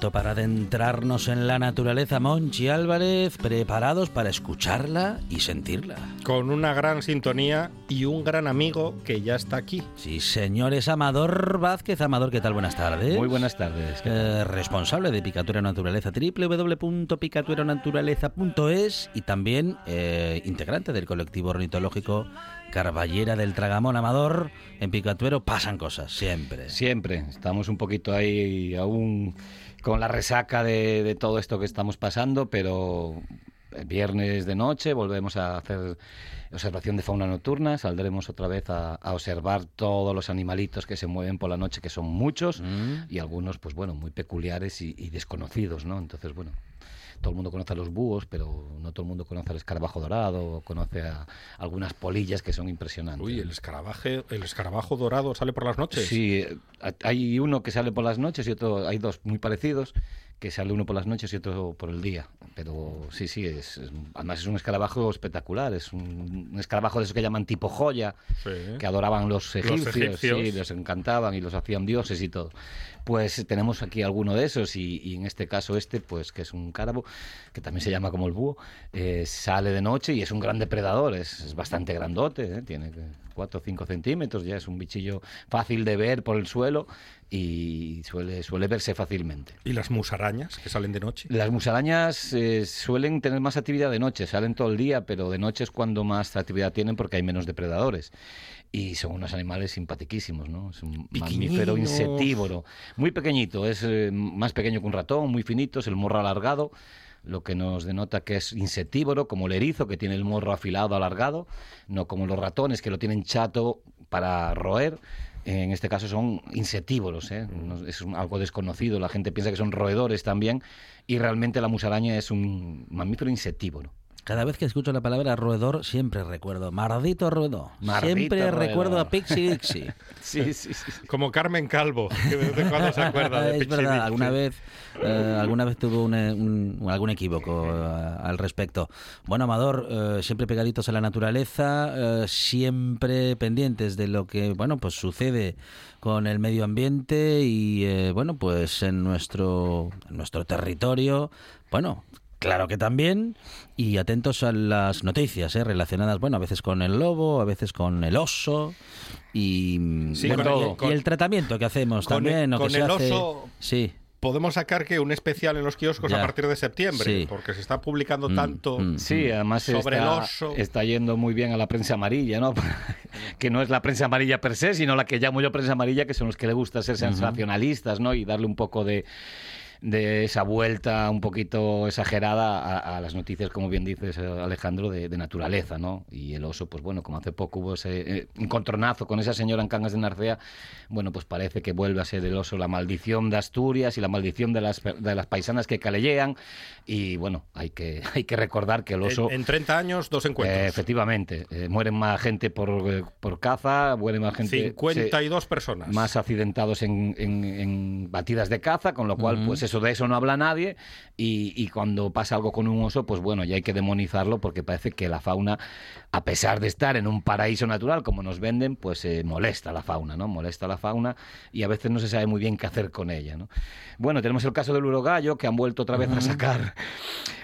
Momento para adentrarnos en la naturaleza. Monchi Álvarez, preparados para escucharla y sentirla. Con una gran sintonía y un gran amigo que ya está aquí. Sí, señores Amador Vázquez. Amador, ¿qué tal? Buenas tardes. Muy buenas tardes. Eh, responsable de Picatura Naturaleza, www.picaturaнаturaleza.es y también eh, integrante del colectivo ornitológico Carballera del Tragamón Amador. En Picatuero pasan cosas, siempre. Siempre. Estamos un poquito ahí aún con la resaca de, de todo esto que estamos pasando, pero el viernes de noche volvemos a hacer observación de fauna nocturna, saldremos otra vez a, a observar todos los animalitos que se mueven por la noche, que son muchos, Mm. y algunos, pues bueno, muy peculiares y, y desconocidos, ¿no? Entonces, bueno, todo el mundo conoce a los búhos, pero no todo el mundo conoce al escarabajo dorado, o conoce a algunas polillas que son impresionantes. Uy, el escarabaje, el escarabajo dorado sale por las noches. Sí, hay uno que sale por las noches y otro, hay dos muy parecidos, que sale uno por las noches y otro por el día. Pero sí, sí, es, es- además es un escarabajo espectacular, es un, un escarabajo de esos que llaman tipo joya, Sí. que adoraban los egipcios, egipcios. sí, los encantaban y los hacían dioses y todo. Pues tenemos aquí alguno de esos y, y en este caso este, pues que es un cárabo, que también se llama como el búho, eh, sale de noche y es un gran depredador, es, es bastante grandote, ¿eh? tiene 4 o 5 centímetros, ya es un bichillo fácil de ver por el suelo y suele, suele verse fácilmente. ¿Y las musarañas que salen de noche? Las musarañas eh, suelen tener más actividad de noche, salen todo el día, pero de noche es cuando más actividad tienen porque hay menos depredadores. Y son unos animales simpatiquísimos, ¿no? Es un mamífero insectívoro. Muy pequeñito, es eh, más pequeño que un ratón, muy finito, es el morro alargado, lo que nos denota que es insectívoro, como el erizo, que tiene el morro afilado, alargado, no como los ratones, que lo tienen chato para roer. En este caso son insectívoros, ¿eh? Es un- algo desconocido. La gente piensa que son roedores también y realmente la musaraña es un mamífero insectívoro. Cada vez que escucho la palabra roedor, siempre recuerdo Mardito Roedor. Mardito siempre roedor. recuerdo a Pixie Dixie. Sí, sí, sí. Como Carmen Calvo, que de vez en cuando se acuerda de es Pixie verdad, Dixie. alguna vez, eh, alguna vez tuvo un, eh, un- algún equívoco eh, al respecto. Bueno, Amador, eh, siempre pegaditos a la naturaleza, eh, siempre pendientes de lo que, bueno, pues sucede con el medio ambiente y, eh, bueno, pues en nuestro, en nuestro territorio, bueno. Claro que también, y atentos a las noticias eh, relacionadas, bueno, a veces con el lobo, a veces con el oso, y, Sí, bueno, con el- y- el tratamiento que hacemos con el- también, o que con se el hace- oso- Sí. Podemos sacar que un especial en los kioscos Ya. a partir de septiembre, Sí. porque se está publicando Mm, tanto. mm. Sí, además Sobre está, el oso. está yendo muy bien a la prensa amarilla, ¿no? que no es la prensa amarilla per se, sino la que llamo yo prensa amarilla, que son los que le gusta ser sensacionalistas, ¿no? Y darle un poco de, de esa vuelta un poquito exagerada a, a las noticias, como bien dices, eh, Alejandro, de, de naturaleza, ¿no? Y el oso, pues bueno, como hace poco hubo ese eh, encontronazo con esa señora en Cangas de Narcea, bueno, pues parece que vuelve a ser el oso la maldición de Asturias y la maldición de las, de las paisanas que callejean. Y bueno, hay que, hay que recordar que el oso... En, en 30 años, dos encuentros. Eh, efectivamente, eh, mueren más gente por, eh, por caza, muere más gente... 52 personas. se- más accidentados en, en- en batidas de caza, con lo cual, pues eso de eso no habla nadie. Y, y cuando pasa algo con un oso, pues bueno, ya hay que demonizarlo porque parece que la fauna, a pesar de estar en un paraíso natural, como nos venden, pues eh, molesta a la fauna, ¿no? Molesta a la fauna y a veces no se sabe muy bien qué hacer con ella, ¿no? Bueno, tenemos el caso del urogallo, que han vuelto otra vez a sacar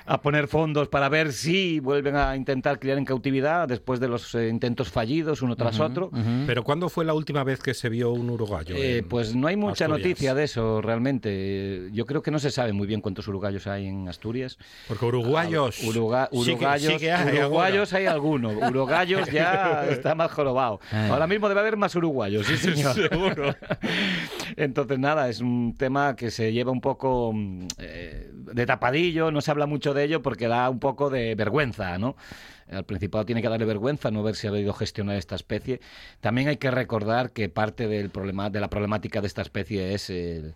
a poner fondos para ver si vuelven a intentar criar en cautividad después de los eh, intentos fallidos uno tras otro. Pero ¿cuándo fue la última vez que se vio un uruguayo? Eh, pues no hay mucha Asturias? noticia de eso realmente. Yo creo que no se sabe muy bien cuántos uruguayos hay en Asturias. Porque uruguayos. Uruga- sí que- uruguayos, sí que hay uruguayos hay alguno. Uruguayos ya está más jorobado. Ay. Ahora mismo debe haber más uruguayos, sí señor. Seguro. Entonces nada, es un tema que se lleva un poco mm, eh, de tapadillo, no se habla mucho de ello porque da un poco de vergüenza, ¿no? Al Principado tiene que darle vergüenza no haberse sabido gestionar esta especie. También hay que recordar que parte del problema, de la problemática de esta especie es el,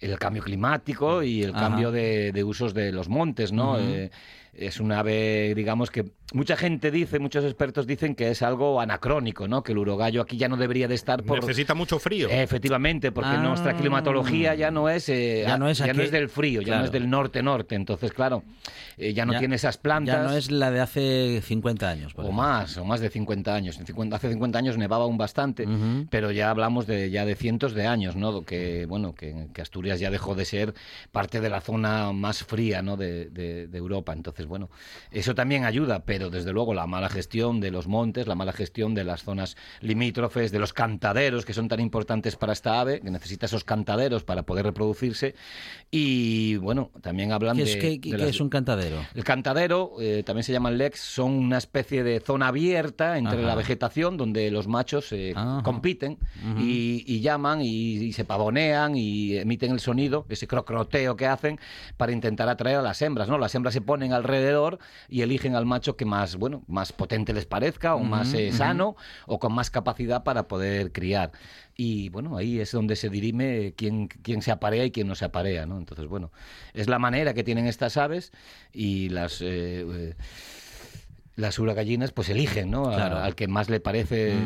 el cambio climático y el Ajá. cambio de, de usos de los montes, ¿no? Eh, es un ave, digamos que mucha gente dice, muchos expertos dicen que es algo anacrónico, ¿no? Que el urogallo aquí ya no debería de estar por Necesita mucho frío. Efectivamente, porque Ah. nuestra climatología ya no es eh, Ya no es aquí- del frío, ya no es del norte-norte. Entonces, claro, eh, ya no Ya- tiene esas plantas. Ya no es la de hace 50 años. por O más, o más de 50 años. En 50 hace 50 años nevaba aún bastante, pero ya hablamos de ya de cientos de años, ¿no? Que bueno, que, que Asturias ya dejó de ser parte de la zona más fría, ¿no? De, de- de Europa. Entonces, bueno, eso también ayuda, pero desde luego la mala gestión de los montes, la mala gestión de las zonas limítrofes, de los cantaderos que son tan importantes para esta ave, que necesita esos cantaderos para poder reproducirse. Y bueno, también hablan ¿Qué de, es, qué- de qué las- es un cantadero? el cantadero, eh, también se llama el lex, son una especie de zona abierta entre Ajá. la vegetación donde los machos eh, compiten y, y llaman y, y se pavonean y emiten el sonido, ese crocroteo que hacen para intentar atraer a las hembras, ¿no? Las hembras se ponen alrededor y eligen al macho que más, bueno, más potente les parezca o más eh, sano o con más capacidad para poder criar. Y bueno, ahí es donde se dirime quién, quién se aparea y quién no se aparea, ¿no? Entonces, bueno, es la manera que tienen estas aves y las... eh, eh, las uragallinas pues eligen, ¿no? A- Claro. al que más le parece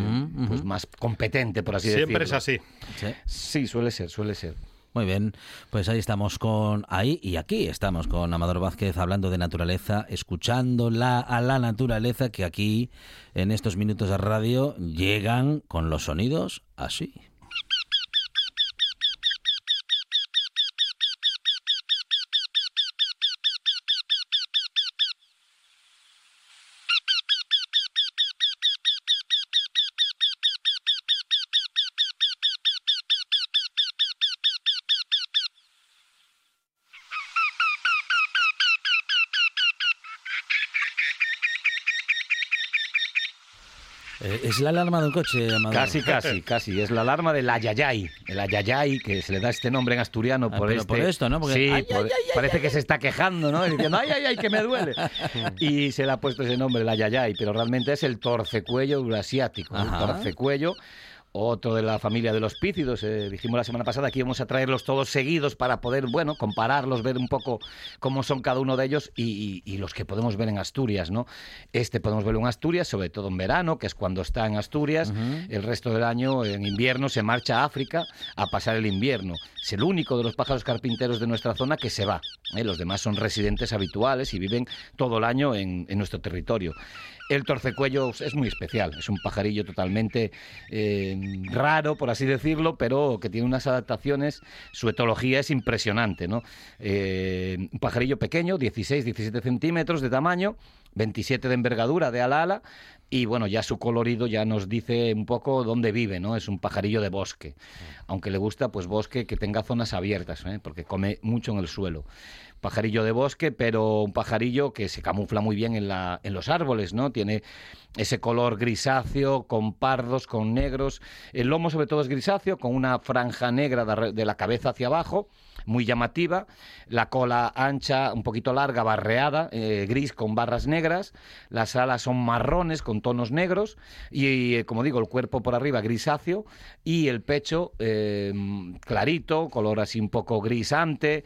pues más competente, por así decirlo. Siempre es así. Sí. Sí, suele ser, suele ser. Muy bien, pues ahí estamos con ahí y aquí estamos con Amador Vázquez hablando de naturaleza, escuchando la, a la naturaleza que aquí en estos minutos de radio llegan con los sonidos así. Es la alarma de un coche, Amador. Casi, casi, casi. Es la alarma del ayayay. El ayayay, que se le da este nombre en asturiano Ah, por pero este... por esto, ¿no? Porque- sí, ay, por- ay, ay, parece que se está quejando, ¿no? Diciendo, ay, ay, ay, que me duele. y se le ha puesto ese nombre, el ayayay, pero realmente es el torcecuello eurasiático. El torcecuello otro de la familia de los pícidos. eh, dijimos la semana pasada que íbamos a traerlos todos seguidos para poder, bueno, compararlos, ver un poco cómo son cada uno de ellos y, y- y los que podemos ver en Asturias, ¿no? Este podemos verlo en Asturias, sobre todo en verano, que es cuando está en Asturias. El resto del año, en invierno, se marcha a África a pasar el invierno. Es el único de los pájaros carpinteros de nuestra zona que se va. ¿eh? Los demás son residentes habituales y viven todo el año en, en nuestro territorio. El torcecuello es muy especial, es un pajarillo totalmente eh, raro, por así decirlo, pero que tiene unas adaptaciones, su etología es impresionante, ¿no? Eh, un pajarillo pequeño, 16, 17 centímetros de tamaño, 27 de envergadura de ala a ala, y bueno, ya su colorido ya nos dice un poco dónde vive, ¿no? Es un pajarillo de bosque, aunque le gusta pues bosque que tenga zonas abiertas, ¿eh? porque come mucho en el suelo pajarillo de bosque, pero un pajarillo que se camufla muy bien en, la, en los árboles, ¿no? Tiene ese color grisáceo, con pardos, con negros. El lomo sobre todo es grisáceo, con una franja negra de, la cabeza hacia abajo, muy llamativa. La cola ancha, un poquito larga, barreada, eh, gris con barras negras. Las alas son marrones con tonos negros. Y, eh, como digo, el cuerpo por arriba grisáceo y el pecho eh, clarito, color así un poco grisante.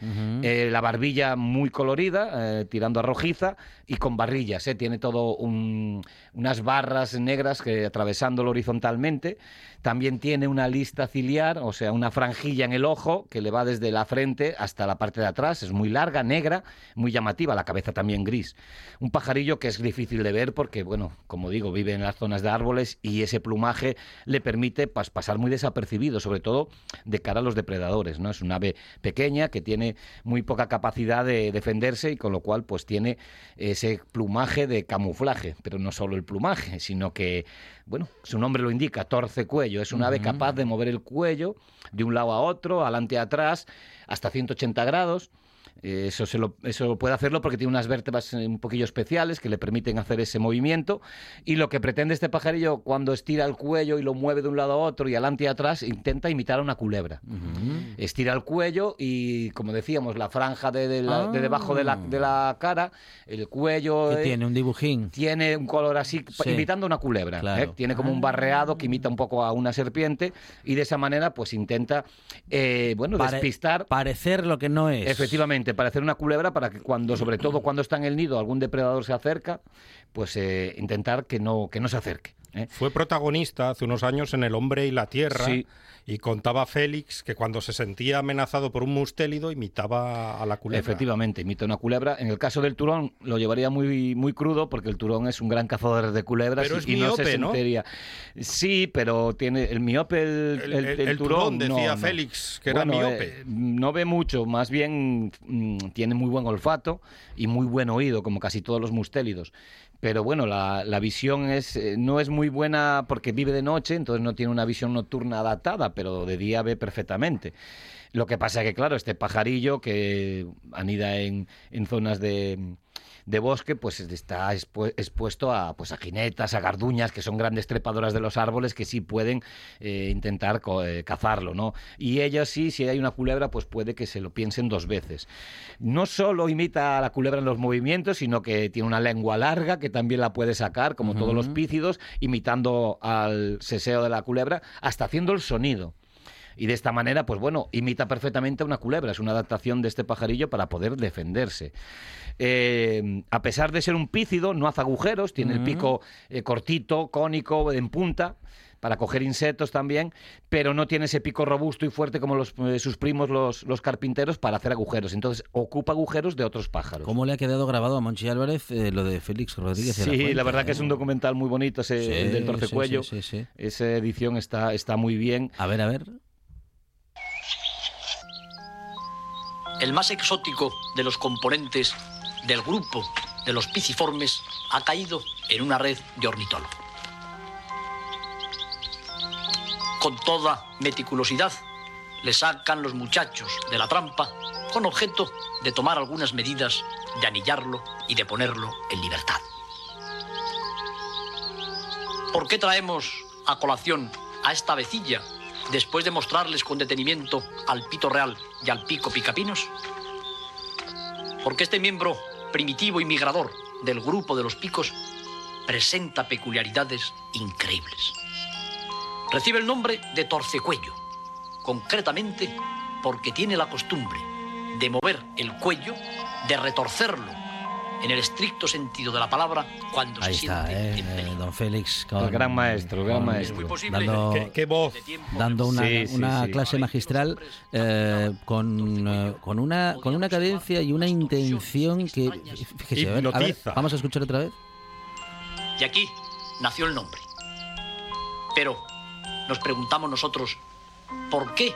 La barbilla muy colorida, tirando a rojiza y con barrillas. Tiene todo un- unas barras negras que atravesándolo horizontalmente. También tiene una lista ciliar, o sea, una franjilla en el ojo que le va desde la frente hasta la parte de atrás. Es muy larga, negra, muy llamativa, la cabeza también gris. Un pajarillo que es difícil de ver porque, bueno, como digo, vive en las zonas de árboles y ese plumaje le permite pas- pasar muy desapercibido, sobre todo de cara a los depredadores. ¿no? Es un ave pequeña que tiene muy poca capacidad de defenderse y con lo cual pues tiene ese plumaje de camuflaje, pero no solo el plumaje, sino que, bueno, su nombre lo indica, torce cuello. Es un ave capaz de mover el cuello de un lado a otro, adelante y atrás, hasta 180 grados. Eso, se lo, eso puede hacerlo porque tiene unas vértebras eh, un poquillo especiales que le permiten hacer ese movimiento. Y lo que pretende este pajarillo cuando estira el cuello y lo mueve de un lado a otro y adelante y atrás, intenta imitar a una culebra. Estira el cuello y, como decíamos, la franja de, de la- de debajo de la, de la cara, el cuello... Que eh, tiene un dibujín. tiene un color así, Sí. imitando a una culebra. Claro. ¿eh? Tiene como un barreado que imita un poco a una serpiente y de esa manera pues intenta, eh, bueno, Pare- despistar. Parecer lo que no es. Efectivamente, parecer una culebra para que cuando, sobre todo cuando está en el nido, algún depredador se acerca, pues eh, intentar que no, que no se acerque. ¿eh? Fue protagonista hace unos años en El hombre y la tierra Sí. y contaba Félix que cuando se sentía amenazado por un mustélido imitaba a la culebra. Efectivamente, imita una culebra. En el caso del turón lo llevaría muy, muy crudo porque el turón es un gran cazador de culebras Pero y, es y no se. Sí, pero tiene el miope, el, El, turón, turón, decía no. Félix, que era Bueno, miope. eh, no ve mucho, más bien mm, tiene muy buen olfato y muy buen oído, como casi todos los mustélidos. Pero bueno, la, la visión es, eh, no es muy buena porque vive de noche, entonces no tiene una visión nocturna adaptada, pero de día ve perfectamente. Lo que pasa que, claro, este pajarillo que anida en, en zonas de, de bosque, pues está expu- expuesto a, pues a jinetas, a garduñas, que son grandes trepadoras de los árboles que sí pueden eh, intentar co- eh, cazarlo, ¿no? Y ellas sí, si hay una culebra, pues puede que se lo piensen dos veces. No solo imita a la culebra en los movimientos, sino que tiene una lengua larga que también la puede sacar, como todos los pícidos, imitando al seseo de la culebra, hasta haciendo el sonido. Y de esta manera, pues bueno, imita perfectamente a una culebra. Es una adaptación de este pajarillo para poder defenderse. Eh, a pesar de ser un pícido, no hace agujeros, tiene el pico eh, cortito, cónico, en punta para coger insectos también, pero no tiene ese pico robusto y fuerte como los, eh, sus primos los, los carpinteros para hacer agujeros. Entonces ocupa agujeros de otros pájaros. ¿Cómo le ha quedado grabado a Monchi Álvarez eh, lo de Félix Rodríguez? la Sí, la verdad que es un documental muy bonito, ese, Sí, el del torcecuello. sí. Esa edición está, está muy bien. A ver, a ver. El más exótico de los componentes del grupo de los piciformes ha caído en una red de ornitólogo. Con toda meticulosidad le sacan los muchachos de la trampa con objeto de tomar algunas medidas, de anillarlo y de ponerlo en libertad. ¿Por qué traemos a colación a esta avecilla después de mostrarles con detenimiento al pito real y al pico picapinos? Porque este miembro primitivo y migrador del grupo de los picos presenta peculiaridades increíbles. Recibe el nombre de torcecuello, concretamente porque tiene la costumbre de mover el cuello, de retorcerlo en el estricto sentido de la palabra cuando Ahí se está, siente eh, en peligro. don Félix. Con, El gran maestro, el gran con- maestro. Es muy posible Dando, ¿Qué, qué voz? dando una, Sí, sí, una sí. clase magistral eh, con, eh, con, una, con una cadencia y una intención que... Fíjese, a ver, a ver, vamos a escuchar otra vez. Y aquí nació el nombre. Pero nos preguntamos nosotros, ¿por qué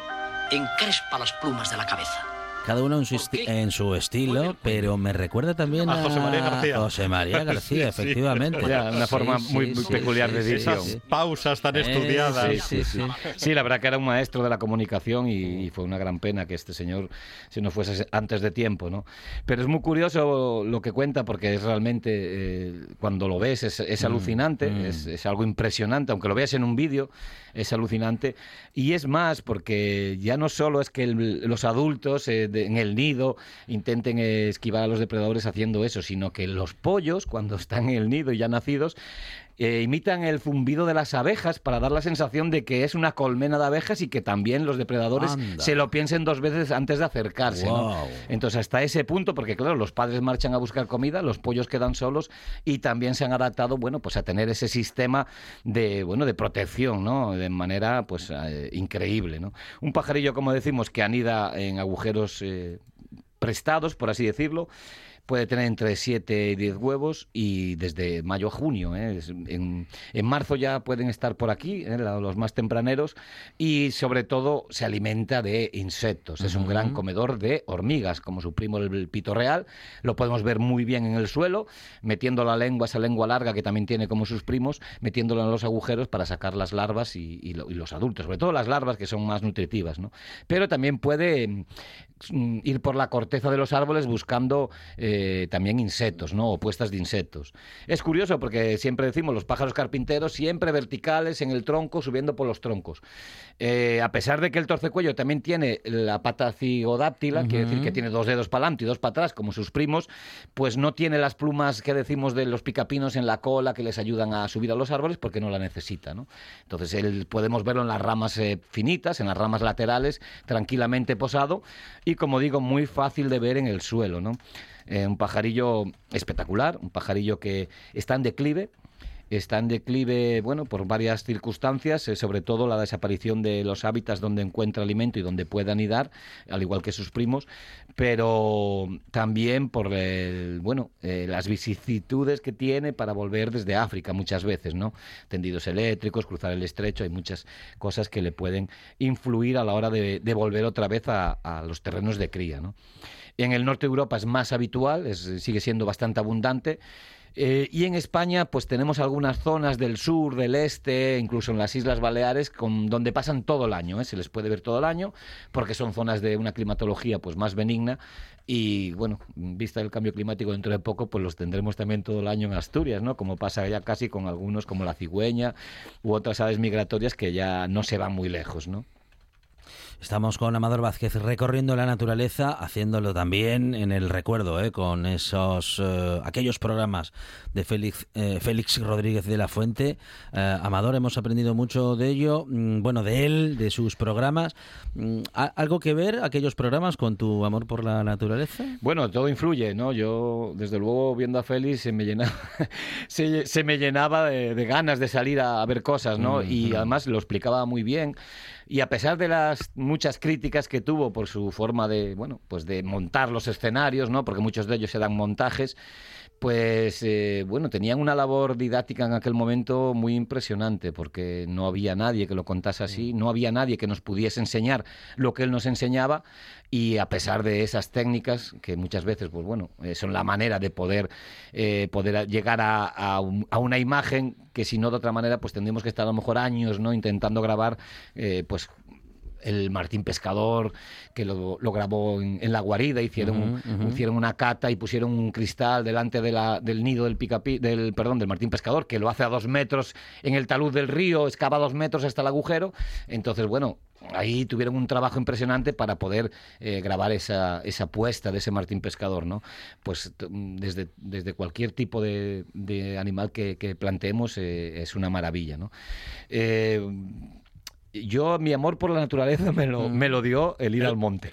encrespa las plumas de la cabeza? Cada uno en su, esti- en su estilo, pero me recuerda también a, A José María García. José María García, Sí, sí. efectivamente. Una forma muy- muy peculiar de decir. Esas Sí. pausas tan Eh, estudiadas. sí, sí, sí. Sí, la verdad que era un maestro de la comunicación y, y fue una gran pena que este señor se nos fuese antes de tiempo, ¿no? Pero es muy curioso lo que cuenta porque es realmente, eh, cuando lo ves, es, es alucinante, mm. Es, es algo impresionante, aunque lo veas en un vídeo, es alucinante. Y es más, porque ya no solo es que el- los adultos eh, en el nido intenten esquivar a los depredadores haciendo eso, sino que los pollos, cuando están en el nido y ya nacidos, eh, imitan el zumbido de las abejas para dar la sensación de que es una colmena de abejas y que también los depredadores Anda. se lo piensen dos veces antes de acercarse. ¿no? Entonces, hasta ese punto, porque claro, los padres marchan a buscar comida, los pollos quedan solos y también se han adaptado, bueno, pues a tener ese sistema de, bueno, de protección, ¿no? De manera, pues, eh, increíble, ¿no? Un pajarillo, como decimos, que anida en agujeros eh, prestados, por así decirlo. Puede tener entre 7 y 10 huevos y desde mayo a junio. ¿eh? En, en marzo ya pueden estar por aquí, ¿eh? los más tempraneros, y sobre todo se alimenta de insectos. Es un gran comedor de hormigas, como su primo el, el pito real. Lo podemos ver muy bien en el suelo, metiendo la lengua, esa lengua larga que también tiene como sus primos, metiéndola en los agujeros para sacar las larvas y, y lo- y los adultos, sobre todo las larvas que son más nutritivas. ¿no? Pero también puede ir por la corteza de los árboles buscando eh, también insectos, ¿no? O puestas de insectos. Es curioso porque siempre decimos los pájaros carpinteros siempre verticales en el tronco, subiendo por los troncos. Eh, a pesar de que el torcecuello también tiene la pata cigodáptila, quiere decir que tiene dos dedos para adelante y dos para atrás, como sus primos, pues no tiene las plumas que decimos de los picapinos en la cola que les ayudan a subir a los árboles porque no la necesita, ¿no? Entonces él podemos verlo en las ramas eh, finitas, en las ramas laterales, tranquilamente posado y como digo, muy fácil de ver en el suelo, ¿no? Eh, un pajarillo espectacular, un pajarillo que está en declive, está en declive, bueno, por varias circunstancias, eh, sobre todo la desaparición de los hábitats donde encuentra alimento y donde puede anidar, al igual que sus primos, pero también por el, bueno, eh, las vicisitudes que tiene para volver desde África muchas veces, ¿no? Tendidos eléctricos, cruzar el estrecho, hay muchas cosas que le pueden influir a la hora de, de volver otra vez a, los terrenos de cría, ¿no? En el norte de Europa es más habitual, sigue siendo bastante abundante. Eh, y en España, pues tenemos algunas zonas del sur, del este, incluso en las Islas Baleares, donde pasan todo el año, ¿eh? se les puede ver todo el año, porque son zonas de una climatología pues más benigna. Y bueno, en vista del cambio climático dentro de poco, pues los tendremos también todo el año en Asturias, ¿no? Como pasa ya casi con algunos, como la cigüeña u otras aves migratorias que ya no se van muy lejos, ¿no? Estamos con Amador Vázquez recorriendo la naturaleza, haciéndolo también en el recuerdo, ¿eh? con esos eh, aquellos programas de Félix, eh, Félix Rodríguez de la Fuente. Eh, Amador, hemos aprendido mucho de ello, mm, bueno, de él, de sus programas. Mm, ¿a- ¿Algo que ver aquellos programas con tu amor por la naturaleza? Bueno, todo influye, ¿no? Yo, desde luego, viendo a Félix, se me llenaba, se, se me llenaba de, de ganas de salir a, a ver cosas, ¿no? Y además lo explicaba muy bien. Y a pesar de las muchas críticas que tuvo por su forma de, bueno, pues de montar los escenarios, ¿no? Porque muchos de ellos eran montajes, pues eh, bueno, tenían una labor didáctica en aquel momento muy impresionante, porque no había nadie que lo contase así, no había nadie que nos pudiese enseñar lo que él nos enseñaba, y a pesar de esas técnicas, que muchas veces, pues bueno, eh, son la manera de poder, eh, poder llegar a, a un- a una imagen que si no de otra manera, pues tendríamos que estar a lo mejor años, ¿no? Intentando grabar, eh, pues el Martín Pescador, que lo, lo grabó en, en la guarida, hicieron, hicieron una cata y pusieron un cristal delante de la- del nido del picapi, del, perdón, del Martín Pescador, que lo hace a dos metros en el talud del río, excava dos metros hasta el agujero. Entonces, bueno, ahí tuvieron un trabajo impresionante para poder eh, grabar esa, esa puesta de ese Martín Pescador, ¿no? Pues t- desde, desde cualquier tipo de, de animal que, que planteemos eh, es una maravilla, ¿no? Eh, yo, mi amor por la naturaleza me lo, me lo dio el ir al monte.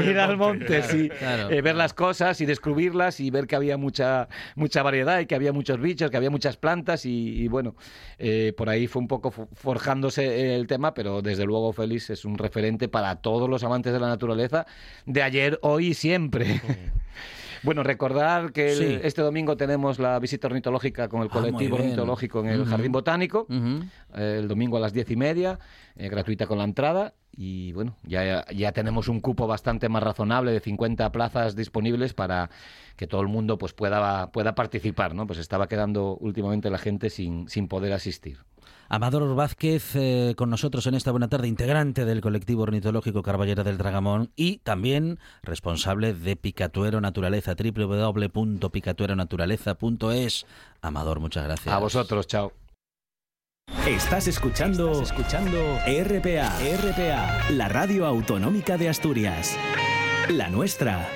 el ir al monte, sí. claro. Eh, ver las cosas y descubrirlas y ver que había mucha, mucha variedad y que había muchos bichos, que había muchas plantas y, y bueno, eh, por ahí fue un poco fo- forjándose el tema, pero desde luego Félix es un referente para todos los amantes de la naturaleza de ayer, hoy y siempre. Bueno, recordar que el- Sí. este domingo tenemos la visita ornitológica con el Ah, colectivo ornitológico en el. Jardín Botánico eh, el domingo a las diez y media, eh, gratuita con la entrada. Y bueno, ya, ya tenemos un cupo bastante más razonable de 50 plazas disponibles para que todo el mundo pues pueda, pueda participar, ¿no? Pues estaba quedando últimamente la gente sin, sin poder asistir. Amador Vázquez eh, con nosotros en esta buena tarde, integrante del colectivo ornitológico Carballera del Dragamón y también responsable de Picatuero Naturaleza, www.picatueronaturaleza.es. Amador, muchas gracias. A vosotros, chao. Estás escuchando, escuchando RPA, RPA, la radio autonómica de Asturias. La nuestra.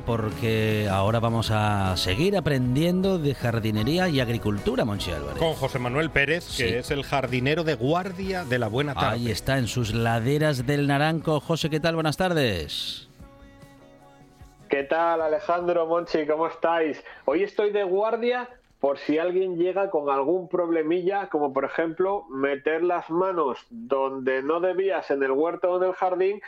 Porque ahora vamos a seguir aprendiendo de jardinería y agricultura, Monchi Álvarez. Con José Manuel Pérez, que Sí. es el jardinero de guardia de la Buena Tarde. Ahí está, en sus laderas del Naranco. José, ¿qué tal? Buenas tardes. ¿Qué tal Alejandro Monchi? ¿Cómo estáis? Hoy estoy de guardia por si alguien llega con algún problemilla, como por ejemplo meter las manos donde no debías en el huerto o en el jardín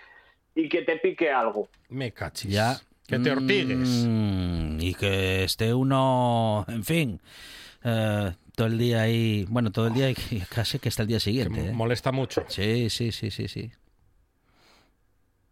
y que te pique algo. Me cachis. Ya. Que te ortigues. Mm, y que esté uno, en fin, eh, todo el día ahí, bueno, todo el día y casi que hasta el día Que siguiente. ¿eh? molesta mucho. Sí, sí, sí, sí, sí.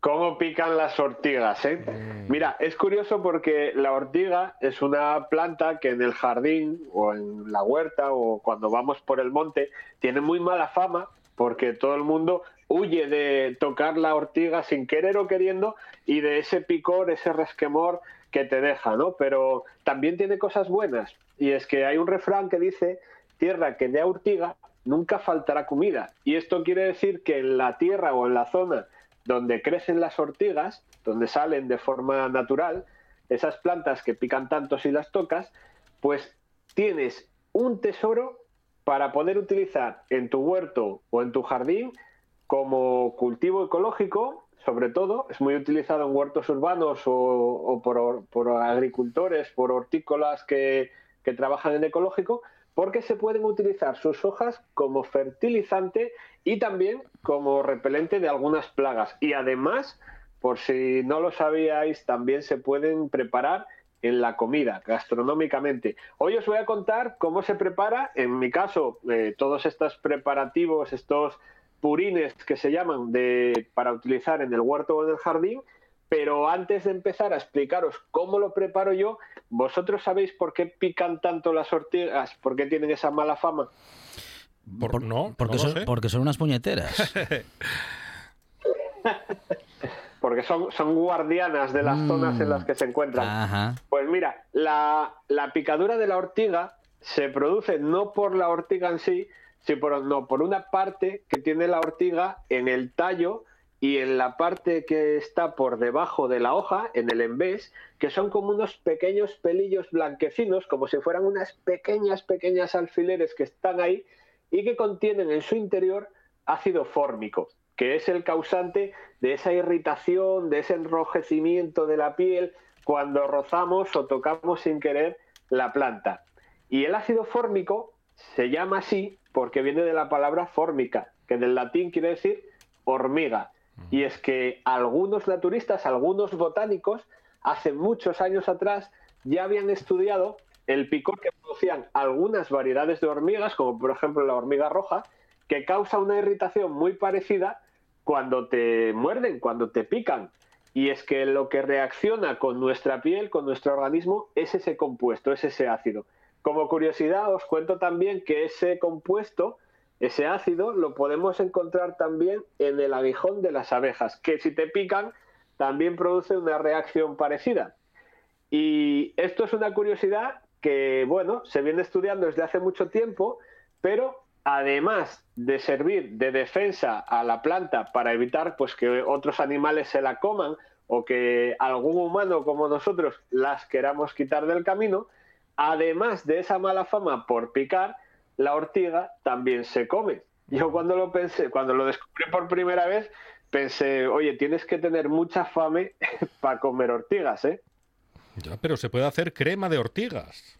¿Cómo pican las ortigas, eh? Mira, es curioso porque la ortiga es una planta que en el jardín o en la huerta o cuando vamos por el monte tiene muy mala fama porque todo el mundo huye de tocar la ortiga sin querer o queriendo y de ese picor, ese resquemor que te deja, ¿no? Pero también tiene cosas buenas y es que hay un refrán que dice tierra que dé ortiga nunca faltará comida y esto quiere decir que en la tierra o en la zona donde crecen las ortigas, donde salen de forma natural, esas plantas que pican tanto si las tocas, pues tienes un tesoro para poder utilizar en tu huerto o en tu jardín como cultivo ecológico, sobre todo, es muy utilizado en huertos urbanos o, por, agricultores, por hortícolas que, que trabajan en ecológico, porque se pueden utilizar sus hojas como fertilizante y también como repelente de algunas plagas. Y además, por si no lo sabíais, también se pueden preparar en la comida, gastronómicamente. Hoy os voy a contar cómo se prepara, en mi caso, eh, todos estos preparativos, estos purines que se llaman de, para utilizar en el huerto o en el jardín, pero antes de empezar a explicaros cómo lo preparo yo, ¿vosotros sabéis por qué pican tanto las ortigas? ¿Por qué tienen esa mala fama? Por- no, porque, no son, sé. porque son unas puñeteras. Porque son, son guardianas de las Mm. zonas en las que se encuentran. Ajá. Pues mira, la, la picadura de la ortiga se produce no por la ortiga en sí, sino por, no, por una parte que tiene la ortiga en el tallo y en la parte que está por debajo de la hoja, en el embés, que son como unos pequeños pelillos blanquecinos, como si fueran unas pequeñas, pequeñas alfileres que están ahí y que contienen en su interior ácido fórmico, que es el causante de esa irritación, de ese enrojecimiento de la piel cuando rozamos o tocamos sin querer la planta. Y el ácido fórmico se llama así porque viene de la palabra fórmica, que del latín quiere decir hormiga. Y es que algunos naturistas, algunos botánicos, hace muchos años atrás ya habían estudiado el picor que producían algunas variedades de hormigas, como por ejemplo la hormiga roja, que causa una irritación muy parecida cuando te muerden, cuando te pican. Y es que lo que reacciona con nuestra piel, con nuestro organismo, es ese compuesto, es ese ácido. Como curiosidad, os cuento también que ese compuesto, ese ácido, lo podemos encontrar también en el aguijón de las abejas, que si te pican, también produce una reacción parecida. Y esto es una curiosidad que, bueno, se viene estudiando desde hace mucho tiempo, pero además de servir de defensa a la planta para evitar pues que otros animales se la coman o que algún humano como nosotros las queramos quitar del camino, además de esa mala fama por picar, la ortiga también se come. Yo cuando lo pensé, cuando lo descubrí por primera vez, pensé, oye, tienes que tener mucha fame para comer ortigas, ¿eh? Ya, pero se puede hacer crema de ortigas.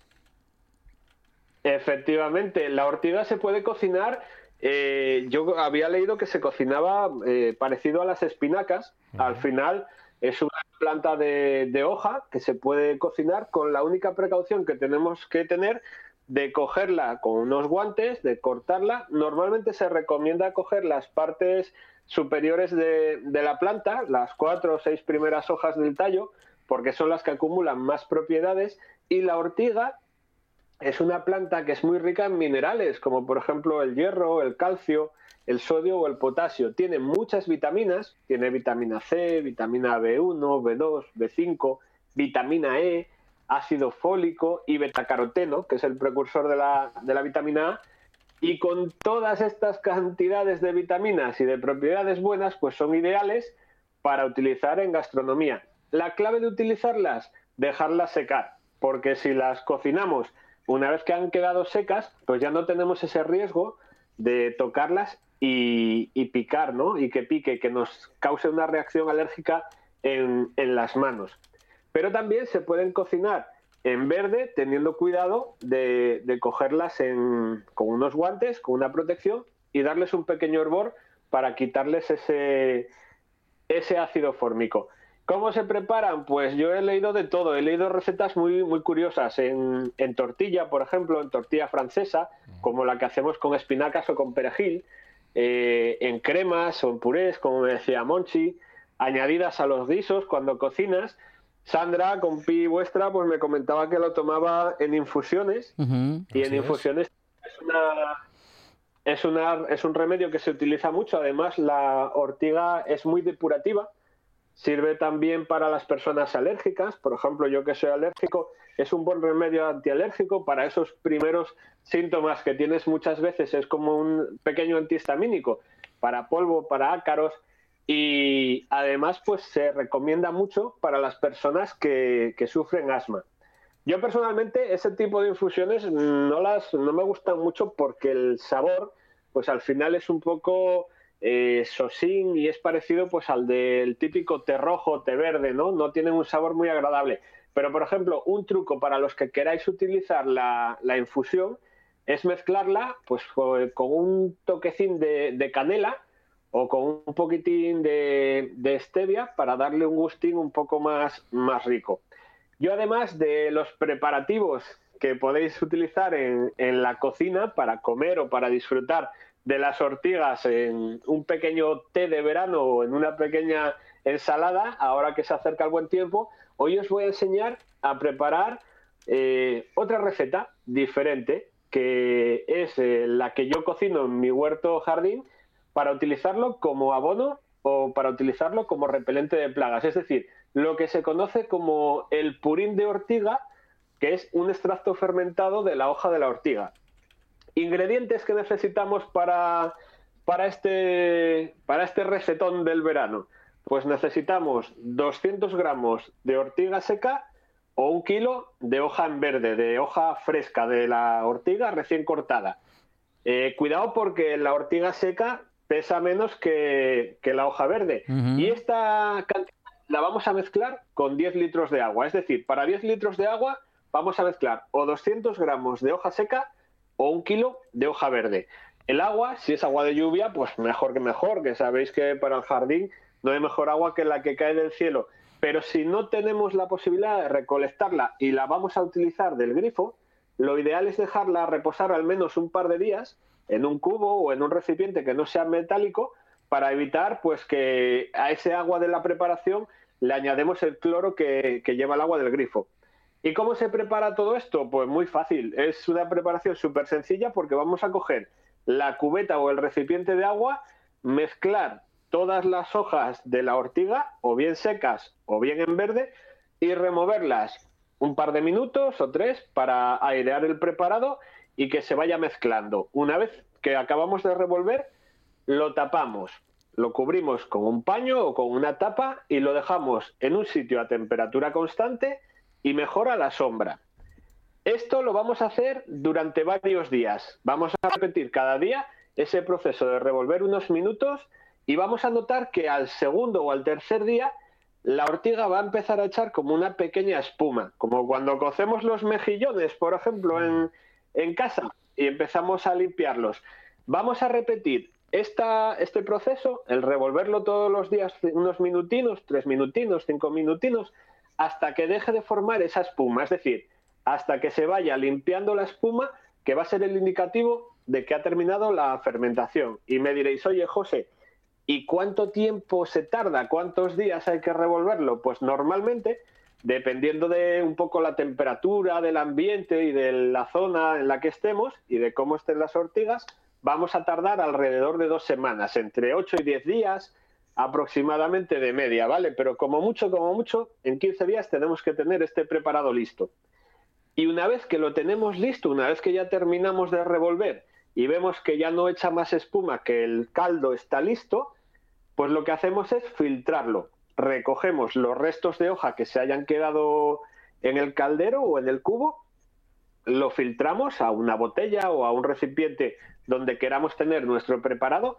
Efectivamente, la ortiga se puede cocinar. eh, yo había leído que se cocinaba eh, parecido a las espinacas. Al final es una planta de, hoja que se puede cocinar con la única precaución que tenemos que tener de cogerla con unos guantes, de cortarla. Normalmente se recomienda coger las partes superiores de, de la planta, las cuatro o seis primeras hojas del tallo, porque son las que acumulan más propiedades. Y la ortiga es una planta que es muy rica en minerales, como por ejemplo el hierro, el calcio, el sodio o el potasio. Tiene muchas vitaminas, tiene vitamina C, vitamina B1, B2, B5, vitamina E, ácido fólico y betacaroteno, que es el precursor de la, de la vitamina A. Y con todas estas cantidades de vitaminas y de propiedades buenas, pues son ideales para utilizar en gastronomía. la clave de utilizarlas, dejarlas secar, porque si las cocinamos una vez que han quedado secas, pues ya no tenemos ese riesgo de tocarlas y, picar, ¿no? Y que pique, que nos cause una reacción alérgica en, las manos. Pero también se pueden cocinar en verde teniendo cuidado de, cogerlas con unos guantes, con una protección y darles un pequeño hervor para quitarles ese, ese ácido fórmico. ¿Cómo se preparan? Pues yo he leído de todo, he leído recetas muy, muy curiosas en, tortilla, por ejemplo, en tortilla francesa, como la que hacemos con espinacas o con perejil, eh, en cremas o en purés, como me decía Monchi, añadidas a los guisos cuando cocinas. Sandra, con pi vuestra, pues me comentaba que lo tomaba en infusiones y en infusiones es una, es, una, es un remedio que se utiliza mucho. Además, la ortiga es muy depurativa. Sirve también para las personas alérgicas. Por ejemplo, yo que soy alérgico, es un buen remedio antialérgico para esos primeros síntomas que tienes muchas veces. Es como un pequeño antihistamínico para polvo, para ácaros. Y además, pues se recomienda mucho para las personas que, sufren asma. Yo personalmente ese tipo de infusiones no las no me gustan mucho porque el sabor pues al final es un poco eh, sosín y es parecido pues al del típico té rojo, té verde, ¿no? No tienen un sabor muy agradable. Pero por ejemplo, un truco para los que queráis utilizar la, infusión es mezclarla pues con un toquecín de, canela o con un poquitín de, stevia para darle un gustín un poco más, más rico. Yo además de los preparativos que podéis utilizar en, la cocina para comer o para disfrutar de las ortigas en un pequeño té de verano o en una pequeña ensalada, ahora que se acerca el buen tiempo, hoy os voy a enseñar a preparar eh, otra receta diferente, que es eh, la que yo cocino en mi huerto jardín para utilizarlo como abono o para utilizarlo como repelente de plagas. Es decir, lo que se conoce como el purín de ortiga, que es un extracto fermentado de la hoja de la ortiga. Ingredientes que necesitamos para, para, este, para este recetón del verano. Pues necesitamos 200 gramos de ortiga seca o un kilo de hoja en verde, de hoja fresca de la ortiga recién cortada. Eh, cuidado porque la ortiga seca pesa menos que, la hoja verde. Y esta cantidad la vamos a mezclar con 10 litros de agua. Es decir, para 10 litros de agua vamos a mezclar o 200 gramos de hoja seca o un kilo de hoja verde. El agua, si es agua de lluvia, pues mejor que mejor, que sabéis que para el jardín no hay mejor agua que la que cae del cielo. Pero si no tenemos la posibilidad de recolectarla y la vamos a utilizar del grifo, lo ideal es dejarla reposar al menos un par de días en un cubo o en un recipiente que no sea metálico para evitar pues que a ese agua de la preparación le añadimos el cloro que, lleva el agua del grifo. ¿Y cómo se prepara todo esto? Pues muy fácil. Es una preparación súper sencilla porque vamos a coger la cubeta o el recipiente de agua, mezclar todas las hojas de la ortiga, o bien secas o bien en verde, y removerlas un par de minutos o tres para airear el preparado y que se vaya mezclando. Una vez que acabamos de revolver, lo tapamos lo cubrimos con un paño o con una tapa y lo dejamos en un sitio a temperatura constante y mejor a la sombra. Esto lo vamos a hacer durante varios días. Vamos a repetir cada día ese proceso de revolver unos minutos y vamos a notar que al segundo o al tercer día la ortiga va a empezar a echar como una pequeña espuma, como cuando cocemos los mejillones, por ejemplo, en, en casa y empezamos a limpiarlos. Vamos a repetir este proceso, el revolverlo todos los días unos minutinos, tres minutinos, cinco minutinos, hasta que deje de formar esa espuma, es decir, hasta que se vaya limpiando la espuma, que va a ser el indicativo de que ha terminado la fermentación. Y me diréis, oye José, ¿y cuánto tiempo se tarda? ¿Cuántos días hay que revolverlo? Pues normalmente, dependiendo de un poco la temperatura del ambiente y de la zona en la que estemos y de cómo estén las ortigas, vamos a tardar alrededor de dos semanas, entre 8 y 10 días aproximadamente de media, ¿vale? Pero como mucho, como mucho, en 15 días tenemos que tener este preparado listo. Y una vez que lo tenemos listo, una vez que ya terminamos de revolver y vemos que ya no echa más espuma, que el caldo está listo, pues lo que hacemos es filtrarlo. recogemos los restos de hoja que se hayan quedado en el caldero o en el cubo, lo filtramos a una botella o a un recipiente donde queramos tener nuestro preparado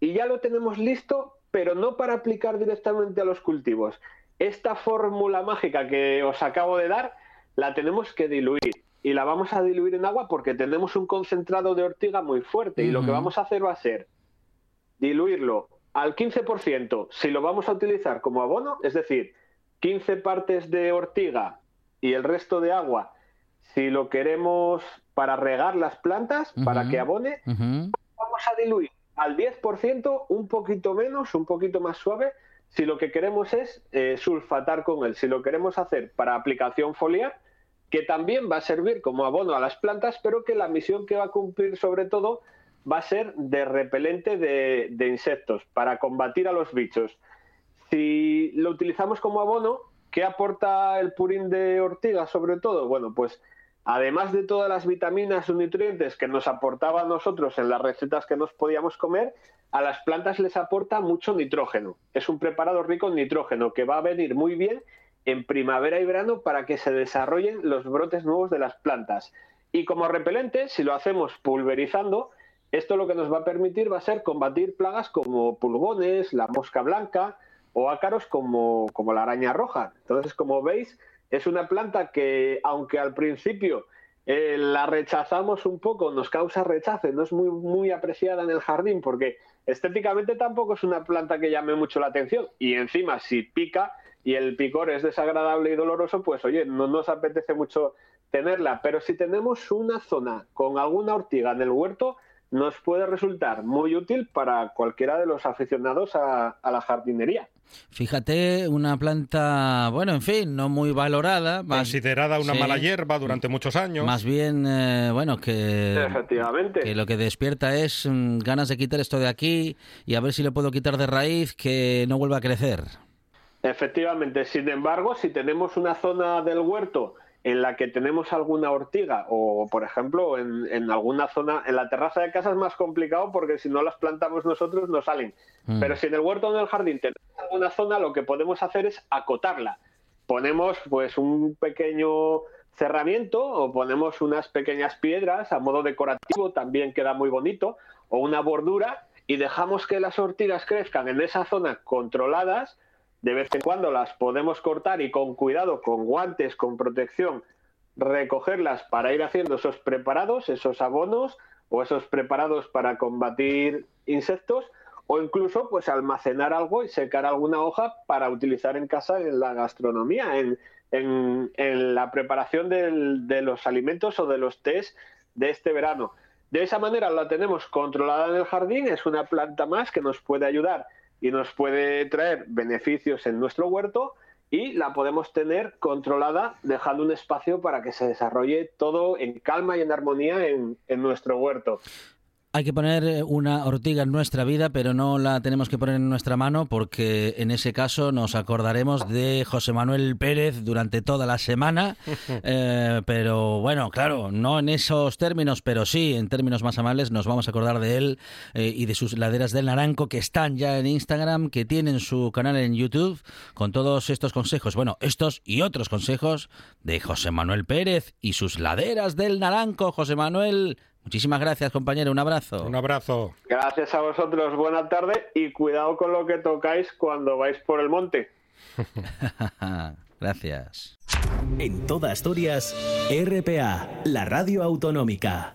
y ya lo tenemos listo, pero no para aplicar directamente a los cultivos. Esta fórmula mágica que os acabo de dar la tenemos que diluir. Y la vamos a diluir en agua porque tenemos un concentrado de ortiga muy fuerte. Y lo que vamos a hacer va a ser diluirlo al 15% si lo vamos a utilizar como abono, es decir, 15 partes de ortiga y el resto de agua si lo queremos para regar las plantas, para que abone, vamos a diluir al 10%, un poquito menos, un poquito más suave, si lo que queremos es eh, sulfatar con él. Si lo queremos hacer para aplicación foliar, que también va a servir como abono a las plantas, pero que la misión que va a cumplir sobre todo va a ser de repelente de, de insectos, para combatir a los bichos. Si lo utilizamos como abono, ¿qué aporta el purín de ortiga sobre todo? Bueno, pues además de todas las vitaminas y nutrientes que nos aportaba a nosotros en las recetas que nos podíamos comer, a las plantas les aporta mucho nitrógeno. Es un preparado rico en nitrógeno que va a venir muy bien en primavera y verano para que se desarrollen los brotes nuevos de las plantas. Y como repelente, si lo hacemos pulverizando, esto lo que nos va a permitir va a ser combatir plagas como pulgones, la mosca blanca o ácaros como, como la araña roja. Entonces, como veis, es una planta que, aunque al principio eh, la rechazamos un poco, nos causa rechazo, no es muy, muy apreciada en el jardín porque estéticamente tampoco es una planta que llame mucho la atención. Y encima, si pica y el picor es desagradable y doloroso, pues oye, no nos apetece mucho tenerla. Pero si tenemos una zona con alguna ortiga en el huerto, nos puede resultar muy útil para cualquiera de los aficionados a la jardinería. Fíjate, una planta, bueno, en fin, no muy valorada. Considerada una mala hierba durante muchos años. Más bien, eh, bueno, que, Efectivamente. que lo que despierta es mm, ganas de quitar esto de aquí y a ver si lo puedo quitar de raíz que no vuelva a crecer. Efectivamente, sin embargo, si tenemos una zona del huerto en la que tenemos alguna ortiga o, por ejemplo, en, alguna zona, en la terraza de casa es más complicado porque si no las plantamos nosotros no salen. Mm. Pero si en el huerto o en el jardín tenemos alguna zona, lo que podemos hacer es acotarla. Ponemos pues un pequeño cerramiento o ponemos unas pequeñas piedras a modo decorativo, también queda muy bonito, o una bordura y dejamos que las ortigas crezcan en esa zona controladas de vez en cuando las podemos cortar y con cuidado, con guantes, con protección, recogerlas para ir haciendo esos preparados, esos abonos o esos preparados para combatir insectos o incluso pues almacenar algo y secar alguna hoja para utilizar en casa en la gastronomía, en, la preparación de los alimentos o de los tés de este verano. De esa manera la tenemos controlada en el jardín, es una planta más que nos puede ayudar y nos puede traer beneficios en nuestro huerto y la podemos tener controlada dejando un espacio para que se desarrolle todo en calma y en armonía en, en nuestro huerto. Hay que poner eh, una ortiga en nuestra vida, pero no la tenemos que poner en nuestra mano porque en ese caso nos acordaremos de José Manuel Pérez durante toda la semana. Eh, pero bueno, claro, no en esos términos, pero sí en términos más amables nos vamos a acordar de él eh, y de sus laderas del Naranco que están ya en Instagram, que tienen su canal en YouTube con todos estos consejos. Bueno, estos y otros consejos de José Manuel Pérez y sus laderas del Naranco. José Manuel, Muchísimas gracias, compañero. Un abrazo. Un abrazo. Gracias a vosotros. Buena tarde y cuidado con lo que tocáis cuando vais por el monte. gracias. En toda Asturias, RPA, la radio autonómica.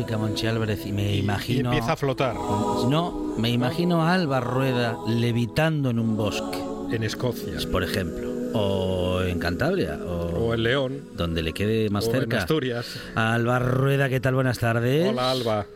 Música, Monchi Álvarez, y me Y- imagino... Y empieza a flotar No, me imagino a Alba Rueda levitando en un bosque, en Escocia. por ejemplo, o en Cantabria, o, O en León. donde le quede más o en cerca. Asturias. Alba Rueda, ¿qué tal? Buenas tardes. Hola, Alba.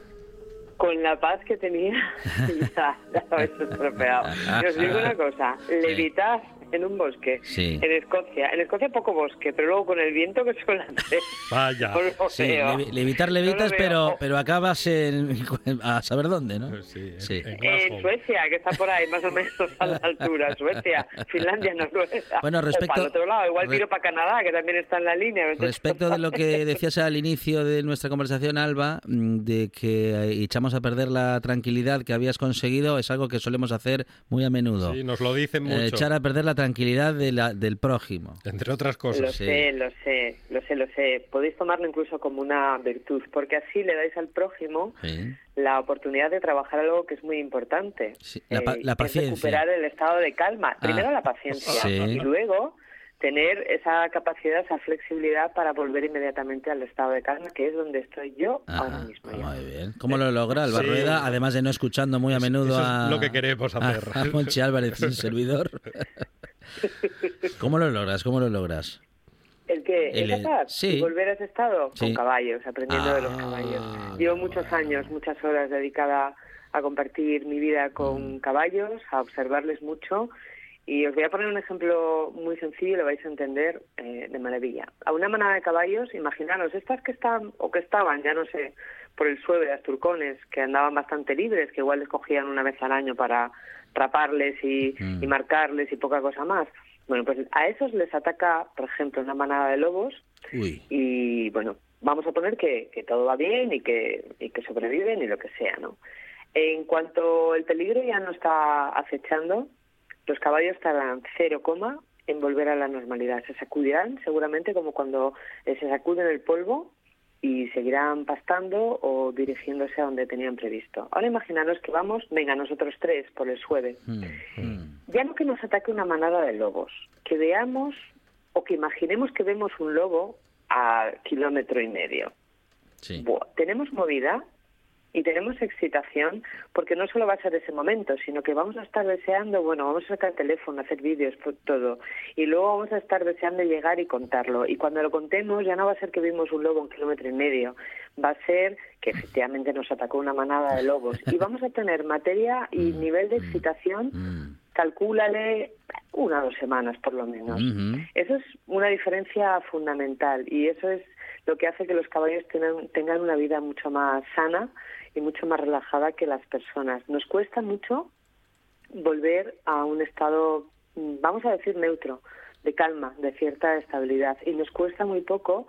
Con la paz que tenía, ya, ya lo habéis estropeado. Y os digo una cosa, levitar en un bosque, Sí. en Escocia. En Escocia poco bosque, pero luego con el viento que suele hacer. Vaya. no Sí, levitar levitas, pero, pero acabas en, a saber dónde, ¿no? Sí, en- Sí. en En Glasgow. Suecia, que está por ahí, más o menos a la altura. Suecia, Finlandia, Noruega. Bueno, O respecto- para el otro lado, igual tiro para Canadá, que también está en la línea. Respecto de lo que decías al inicio de nuestra conversación, Alba, mm, de que eh, echamos a perder la tranquilidad que habías conseguido, es algo que solemos hacer muy a menudo. Sí, nos lo dicen Eh, mucho. echar a perder la tranquilidad de la- del prójimo. Entre otras Lo cosas. Sí. sé, lo sé, lo sé, lo sé. Podéis tomarlo incluso como una virtud, porque así le dais al prójimo Sí. la oportunidad de trabajar algo que es muy importante. Sí, la pa- eh, la es paciencia. recuperar el estado de calma. Primero Ah, la paciencia sí. y luego tener esa capacidad, esa flexibilidad para volver inmediatamente al estado de calma, que es donde estoy yo ahora mismo. ya. muy bien. ¿Cómo lo logra Alba Sí. Rueda? Además de no escuchando muy a menudo eso es a, lo que queremos a- hacer. a Monchi Álvarez, un servidor. ¿Cómo lo logras? ¿Cómo lo logras? ¿El que El- ¿Es capaz? sí. ¿Y volver a ese estado? Sí. Con caballos, aprendiendo de los Ah, caballos. Llevo muchos años, muchas horas dedicada a compartir mi vida Mm. con caballos, a observarles mucho. Y os voy a poner un ejemplo muy sencillo y lo vais a entender eh, de maravilla. A una manada de caballos, imaginaros, estas que están, o que estaban, ya no sé, por el suelo de Asturcones, que andaban bastante libres, que igual les cogían una vez al año para traparles y, Mm. y marcarles y poca cosa más. Bueno, pues a esos les ataca, por ejemplo, una manada de lobos Uy. y bueno, vamos a poner que, que todo va bien y que, y que sobreviven y lo que sea, ¿no? En cuanto el peligro ya no está acechando, los caballos tardan cero coma en volver a la normalidad. Se sacudirán seguramente como cuando eh, se sacuden el polvo y seguirán pastando o dirigiéndose a donde tenían previsto. Ahora imaginaros que vamos, venga, nosotros tres por el sueve. Mm, mm. Ya no que nos ataque una manada de lobos, que veamos o que imaginemos que vemos un lobo a kilómetro y medio. Sí. Buah, tenemos movida y tenemos excitación porque no solo va a ser ese momento, sino que vamos a estar deseando, bueno, vamos a sacar el teléfono, hacer vídeos, todo, y luego vamos a estar deseando llegar y contarlo. Y cuando lo contemos ya no va a ser que vimos un lobo un kilómetro y medio, va a ser que efectivamente nos atacó una manada de lobos. Y vamos a tener materia y nivel de excitación, Mm. calcúlale una o dos semanas por lo menos. Eso es una diferencia fundamental y eso es lo que hace que los caballos tengan, tengan una vida mucho más sana y mucho más relajada que las personas. Nos cuesta mucho volver a un estado, mm, vamos a decir, neutro, de calma, de cierta estabilidad. Y nos cuesta muy poco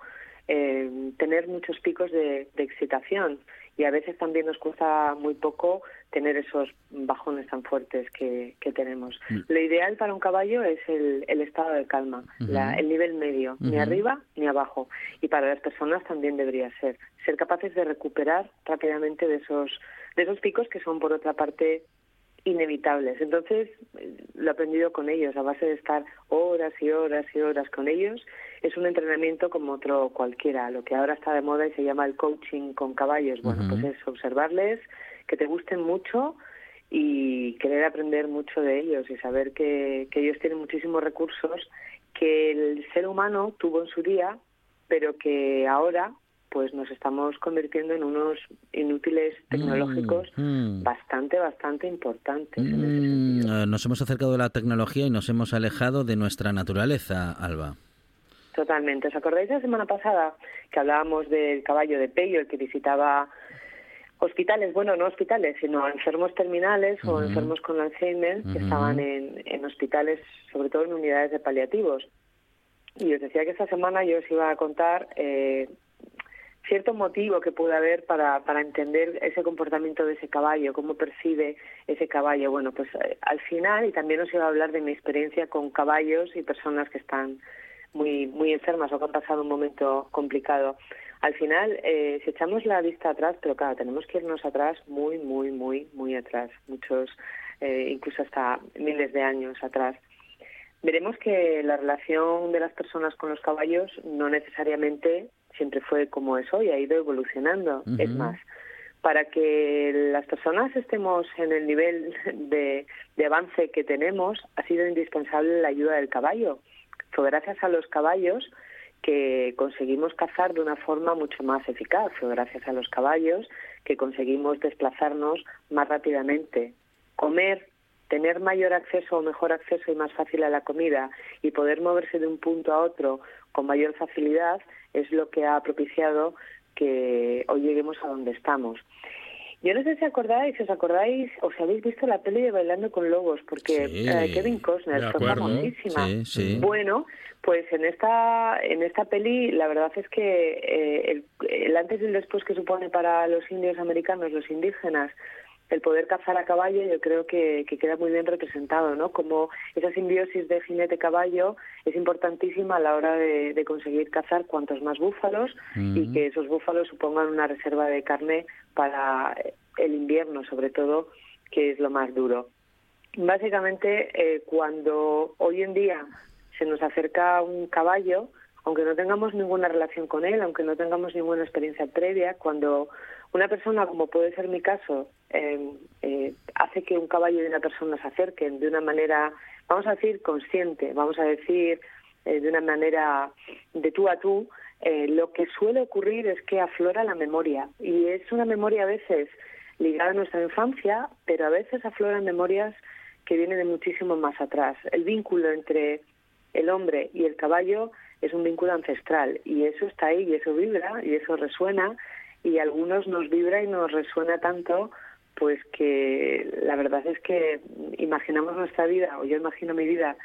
eh, tener muchos picos de, de excitación. Y a veces también nos cuesta muy poco tener esos bajones tan fuertes que, que tenemos. Lo ideal para un caballo es el, el estado de calma, la- el nivel medio, ni arriba ni abajo. Y para las personas también debería ser. Ser capaces de recuperar rápidamente de esos, de esos picos que son, por otra parte, inevitables. Entonces, eh, lo he aprendido con ellos, a base de estar horas y horas y horas con ellos. Es un entrenamiento como otro cualquiera, lo que ahora está de moda y se llama el coaching con caballos. Bueno, pues es observarles, que te gusten mucho y querer aprender mucho de ellos y saber que, que ellos tienen muchísimos recursos que el ser humano tuvo en su día, pero que ahora pues nos estamos convirtiendo en unos inútiles tecnológicos Mm. bastante, bastante importantes. en ese Mm, eh, nos hemos acercado de la tecnología y nos hemos alejado de nuestra naturaleza, Alba. Totalmente. ¿Os acordáis la semana pasada que hablábamos del caballo de Pello, el que visitaba hospitales, bueno, no hospitales, sino enfermos terminales o enfermos con Alzheimer que estaban en, en hospitales, sobre todo en unidades de paliativos? Y os decía que esta semana yo os iba a contar eh, cierto motivo que puede haber para, para entender ese comportamiento de ese caballo, cómo percibe ese caballo. Bueno, pues eh, al final, y también os iba a hablar de mi experiencia con caballos y personas que están muy, muy enfermas o que han pasado un momento complicado. Al final, eh, si echamos la vista atrás, pero claro, tenemos que irnos atrás muy, muy, muy, muy atrás, muchos, eh, incluso hasta miles de años atrás. veremos que la relación de las personas con los caballos no necesariamente siempre fue como es hoy, ha ido evolucionando. Es más, para que las personas estemos en el nivel de, de avance que tenemos, ha sido indispensable la ayuda del caballo. Fue gracias a los caballos que conseguimos cazar de una forma mucho más eficaz. Fue gracias a los caballos que conseguimos desplazarnos más rápidamente. Comer, tener mayor acceso o mejor acceso y más fácil a la comida y poder moverse de un punto a otro con mayor facilidad es lo que ha propiciado que hoy lleguemos a donde estamos. Yo no sé si acordáis, si os acordáis o si habéis visto la peli de Bailando con Lobos, porque eh, Kevin Costner fue famosísima. Bueno, pues en esta en esta peli la verdad es que eh, el, antes y el después que supone para los indios americanos, los indígenas, el poder cazar a caballo yo creo que, queda muy bien representado, ¿no? Como esa simbiosis de jinete-caballo es importantísima a la hora de, conseguir cazar cuantos más búfalos y que esos búfalos supongan una reserva de carne para el invierno, sobre todo, que es lo más duro. Básicamente, eh, cuando hoy en día se nos acerca un caballo, aunque no tengamos ninguna relación con él, aunque no tengamos ninguna experiencia previa, cuando una persona, como puede ser mi caso, eh, eh, hace que un caballo y una persona se acerquen de una manera, vamos a decir, consciente, vamos a decir, eh, de una manera de tú a tú, lo que suele ocurrir es que aflora la memoria. Y es una memoria a veces ligada a nuestra infancia, pero a veces afloran memorias que vienen de muchísimo más atrás. El vínculo entre el hombre y el caballo es un vínculo ancestral y eso está ahí y eso vibra y eso resuena y a algunos nos vibra y nos resuena tanto pues que la verdad es que imaginamos nuestra vida o yo imagino mi vida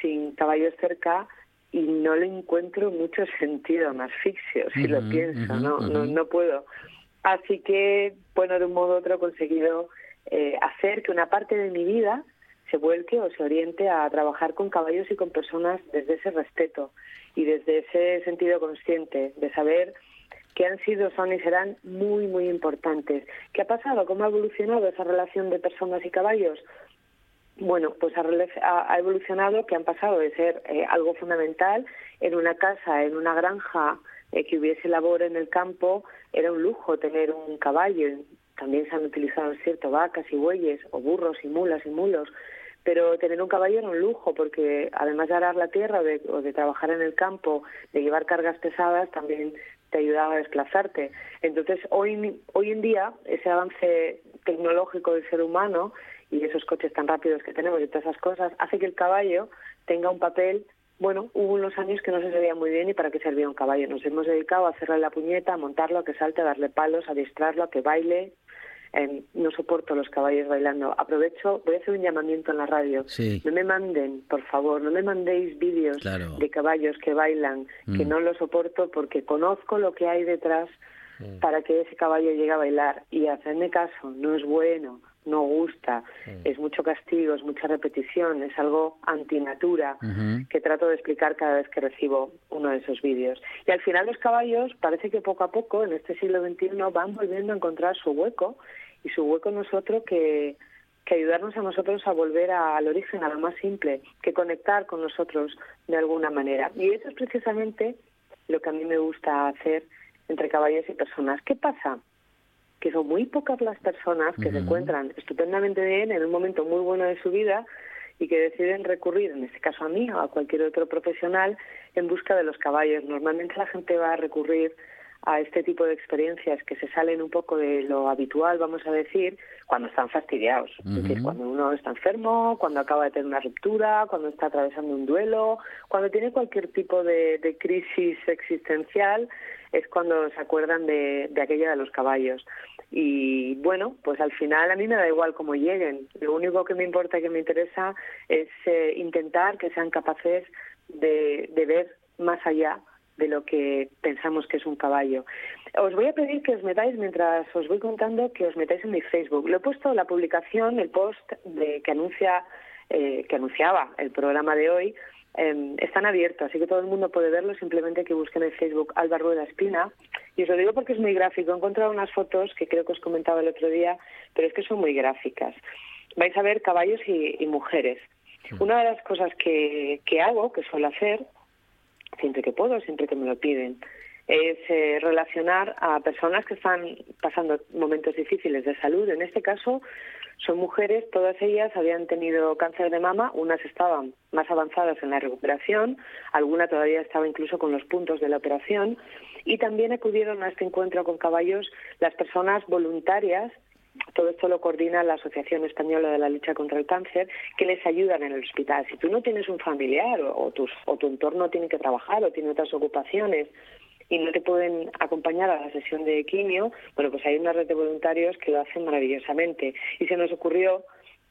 sin caballos cerca y no le encuentro mucho sentido, más asfixio si lo pienso, ¿no? no no puedo. Así que, bueno, de un modo u otro he conseguido eh, hacer que una parte de mi vida se vuelque o se oriente a trabajar con caballos y con personas desde ese respeto y desde ese sentido consciente de saber que han sido, son y serán muy, muy importantes. ¿Qué ha pasado? ¿Cómo ha evolucionado esa relación de personas y caballos? Bueno, pues ha, evolucionado que han pasado de ser eh, algo fundamental en una casa, en una granja, eh, que hubiese labor en el campo, era un lujo tener un caballo. También se han utilizado, cierto, vacas y bueyes, o burros y mulas y mulos, pero tener un caballo era un lujo porque además de arar la tierra o de, trabajar en el campo, de llevar cargas pesadas, también te ayudaba a desplazarte. Entonces, hoy, hoy en día, ese avance tecnológico del ser humano y esos coches tan rápidos que tenemos y todas esas cosas, hace que el caballo tenga un papel, bueno, hubo unos años que no se sabía muy bien y para qué servía un caballo. Nos hemos dedicado a hacerle la puñeta, a montarlo, a que salte, a darle palos, a distraerlo, a que baile, no soporto los caballos bailando. Aprovecho, voy a hacer un llamamiento en la radio. No me manden, por favor, no me mandéis vídeos de caballos que bailan, que mm. no lo soporto porque conozco lo que hay detrás mm. para que ese caballo llegue a bailar. Y hacerme caso, no es bueno, no gusta, mm. es mucho castigo, es mucha repetición, es algo antinatura que trato de explicar cada vez que recibo uno de esos vídeos. Y al final los caballos parece que poco a poco en este siglo XXI van volviendo a encontrar su hueco y su hueco nosotros que, que ayudarnos a nosotros a volver al origen, a lo más simple, que conectar con nosotros de alguna manera. Y eso es precisamente lo que a mí me gusta hacer entre caballos y personas. ¿Qué pasa? Que son muy pocas las personas que se encuentran estupendamente bien en un momento muy bueno de su vida y que deciden recurrir, en este caso a mí o a cualquier otro profesional, en busca de los caballos. Normalmente la gente va a recurrir a este tipo de experiencias que se salen un poco de lo habitual, vamos a decir, cuando están fastidiados. Es decir, cuando uno está enfermo, cuando acaba de tener una ruptura, cuando está atravesando un duelo, cuando tiene cualquier tipo de, crisis existencial, es cuando se acuerdan de, de aquella de los caballos. Y bueno, pues al final a mí me da igual cómo lleguen. Lo único que me importa y que me interesa es eh, intentar que sean capaces de, de ver más allá de lo que pensamos que es un caballo. Os voy a pedir que os metáis, mientras os voy contando, que os metáis en mi Facebook. Lo he puesto la publicación, el post de, que, anuncia, eh, que anunciaba el programa de hoy, eh, están abiertos, así que todo el mundo puede verlo, simplemente que busquen en Facebook Alba Rueda Espina. Y os lo digo porque es muy gráfico. He encontrado unas fotos que creo que os comentaba el otro día, pero es que son muy gráficas. Vais a ver caballos y mujeres. Una de las cosas que, que hago, que suelo hacer, siempre que puedo, siempre que me lo piden, es eh, relacionar a personas que están pasando momentos difíciles de salud. En este caso, son mujeres, todas ellas habían tenido cáncer de mama, unas estaban más avanzadas en la recuperación, alguna todavía estaba incluso con los puntos de la operación, y también acudieron a este encuentro con caballos las personas voluntarias todo esto lo coordina la Asociación Española de la Lucha contra el Cáncer, que les ayudan en el hospital. Si tú no tienes un familiar o, o tu entorno tiene que trabajar o tiene otras ocupaciones y no te pueden acompañar a la sesión de quimio, bueno, pues hay una red de voluntarios que lo hacen maravillosamente. Y se nos ocurrió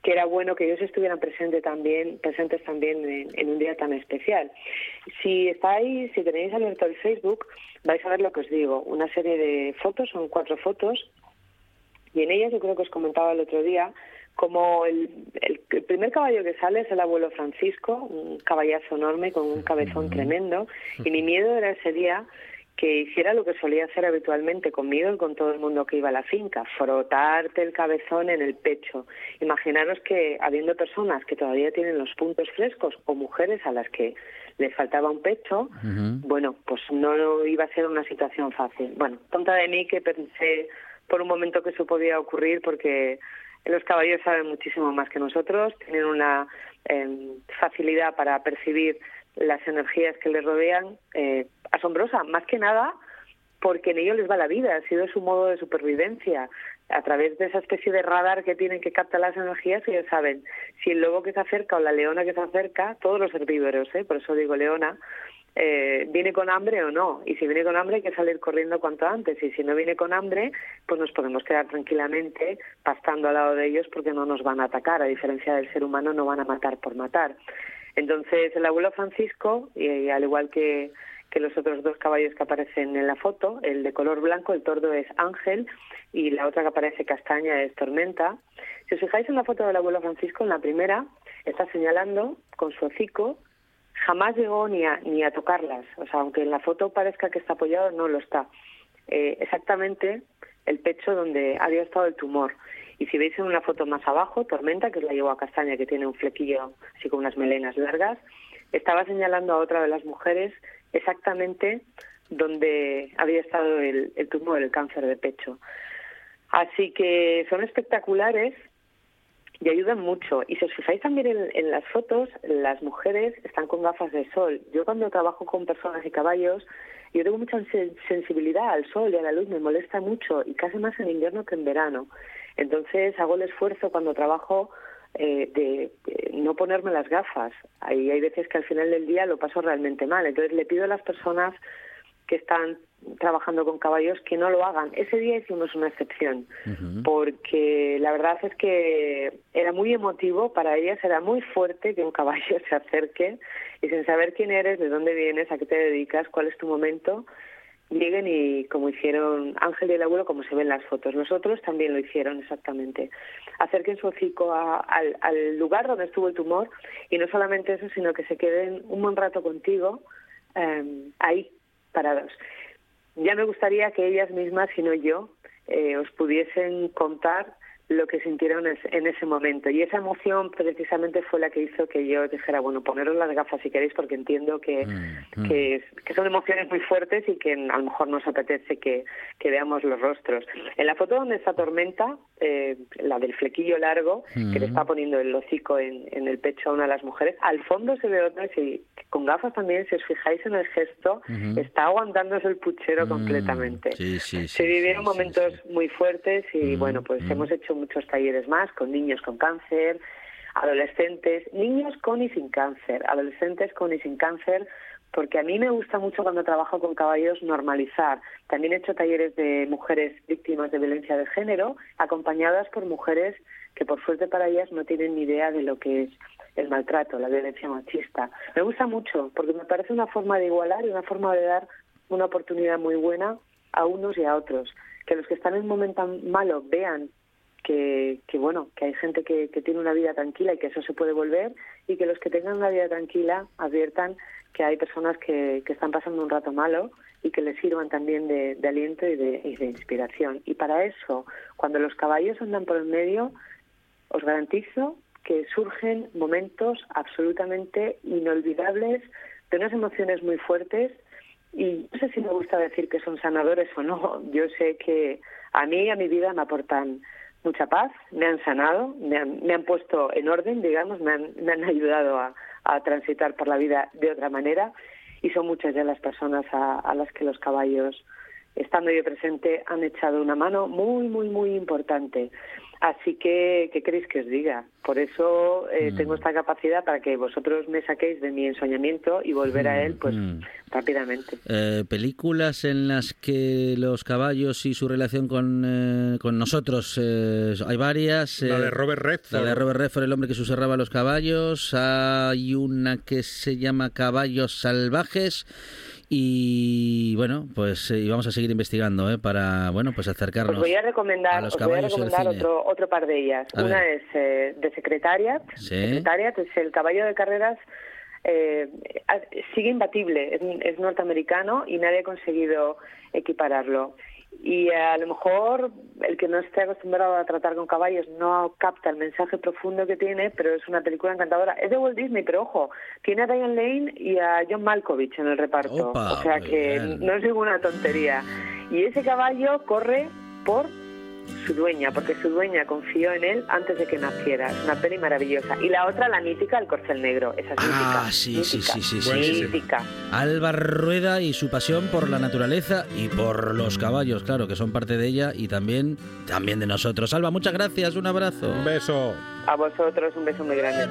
que era bueno que ellos estuvieran presentes también, presentes también en, un día tan especial. Si estáis, si tenéis abierto el Facebook, vais a ver lo que os digo, una serie de fotos, son cuatro fotos, y en ellas yo creo que os comentaba el otro día como el, el, primer caballo que sale es el abuelo Francisco, un caballazo enorme con un cabezón tremendo, y mi miedo era ese día que hiciera lo que solía hacer habitualmente conmigo y con todo el mundo que iba a la finca, frotarte el cabezón en el pecho. Imaginaros que habiendo personas que todavía tienen los puntos frescos o mujeres a las que les faltaba un pecho, bueno, pues no iba a ser una situación fácil. Bueno, tonta de mí que pensé por un momento que eso podía ocurrir porque los caballos saben muchísimo más que nosotros, tienen una em, facilidad para percibir las energías que les rodean eh, asombrosa, más que nada porque en ello les va la vida, ha sido su modo de supervivencia. A través de esa especie de radar que tienen que captar las energías, ellos saben si el lobo que se acerca o la leona que se acerca, todos los herbívoros, ¿eh? por eso digo leona, eh, viene con hambre o no. Y si viene con hambre hay que salir corriendo cuanto antes. Y si no viene con hambre, pues nos podemos quedar tranquilamente pastando al lado de ellos porque no nos van a atacar. A diferencia del ser humano, no van a matar por matar. Entonces, el abuelo Francisco, y, al igual que, que los otros dos caballos que aparecen en la foto, el de color blanco, el tordo es Ángel y la otra que aparece castaña es Tormenta. Si os fijáis en la foto del abuelo Francisco, en la primera, está señalando con su hocico, jamás llegó ni a, tocarlas. O sea, aunque en la foto parezca que está apoyado, no lo está. Eh, exactamente el pecho donde había estado el tumor. Y si veis en una foto más abajo, Tormenta, que es la yegua castaña que tiene un flequillo así con unas melenas largas, estaba señalando a otra de las mujeres exactamente donde había estado el, el tumor, el cáncer de pecho. Así que son espectaculares y ayudan mucho. Y si os fijáis también en, las fotos, las mujeres están con gafas de sol. Yo cuando trabajo con personas y caballos, yo tengo mucha sensibilidad al sol y a la luz, me molesta mucho y casi más en invierno que en verano. Entonces hago el esfuerzo cuando trabajo eh, de, no ponerme las gafas. Hay, hay veces que al final del día lo paso realmente mal. Entonces le pido a las personas que están trabajando con caballos que no lo hagan. Ese día hicimos una excepción, porque la verdad es que era muy emotivo para ellas, era muy fuerte que un caballo se acerque y sin saber quién eres, de dónde vienes, a qué te dedicas, cuál es tu momento, lleguen y como hicieron Ángel y el abuelo, como se ven en las fotos. Nosotros también lo hicieron exactamente. Acerquen su hocico al, al, lugar donde estuvo el tumor y no solamente eso, sino que se queden un buen rato contigo eh, ahí, parados. Ya me gustaría que ellas mismas, si no yo, eh, os pudiesen contar lo que sintieron en ese momento. Y esa emoción precisamente fue la que hizo que yo dijera, bueno, poneros las gafas si queréis, porque entiendo que, mm, mm. que, son emociones muy fuertes y que a lo mejor nos apetece que, que veamos los rostros. En la foto donde está Tormenta, eh, la del flequillo largo, que le mm. está poniendo el hocico en, en, el pecho a una de las mujeres, al fondo se ve otra, con gafas también, si os fijáis en el gesto, está aguantándose el puchero completamente. se vivieron momentos muy fuertes y bueno, pues hemos hecho muchos talleres más con niños con cáncer, adolescentes, niños con y sin cáncer, adolescentes con y sin cáncer, porque a mí me gusta mucho cuando trabajo con caballos normalizar. También he hecho talleres de mujeres víctimas de violencia de género, acompañadas por mujeres que por suerte para ellas no tienen ni idea de lo que es el maltrato, la violencia machista. Me gusta mucho porque me parece una forma de igualar y una forma de dar una oportunidad muy buena a unos y a otros. Que los que están en un momento malo vean que, bueno, que hay gente que, tiene una vida tranquila y que eso se puede volver y que los que tengan una vida tranquila adviertan que hay personas que, que están pasando un rato malo y que les sirvan también de, aliento y de, y de, inspiración. Y para eso, cuando los caballos andan por el medio, os garantizo que surgen momentos absolutamente inolvidables, de unas emociones muy fuertes y no sé si me gusta decir que son sanadores o no. Yo sé que a mí, a mi vida, me aportan mucha paz, me han sanado, me han, me han puesto en orden, digamos, me han, me han ayudado a, a, transitar por la vida de otra manera y son muchas ya las personas a las que los caballos, estando yo presente, han echado una mano muy, muy, muy importante. Así que, ¿qué queréis que os diga? Por eso eh, Mm. tengo esta capacidad para que vosotros me saquéis de mi ensoñamiento y volver a él, pues, Mm. rápidamente. Eh, películas en las que los caballos y su relación con, eh, con nosotros eh, hay varias. La eh, de Robert Redford. La de Robert Redford, el hombre que susurraba a los caballos. Hay una que se llama Caballos Salvajes. Y bueno, pues eh, y vamos a seguir investigando ¿eh? para bueno pues acercarnos Os voy a a recomendar, los os voy a recomendar otro, otro par de ellas. A Una ver. es eh, de Secretariat. Sí. Secretariat es el caballo de carreras. eh, sigue imbatible, es, es norteamericano y nadie ha conseguido equipararlo. Y a lo mejor el que no esté acostumbrado a tratar con caballos no capta el mensaje profundo que tiene, pero es una película encantadora. Es de Walt Disney, pero ojo, tiene a Diane Lane y a John Malkovich en el reparto. Opa, o sea que bien. no es ninguna tontería. Y ese caballo corre por su dueña, porque su dueña confió en él antes de que naciera. Es una peli maravillosa. Y la otra, la mítica, el corcel negro. Esa es Ah, mítica. sí, sí, mítica, sí, sí, sí. Buenísima. mítica. Alba Rueda y su pasión por la naturaleza y por los caballos, claro, que son parte de ella y también, también de nosotros. Alba, muchas gracias, un abrazo. Un beso. A vosotros un beso muy grande.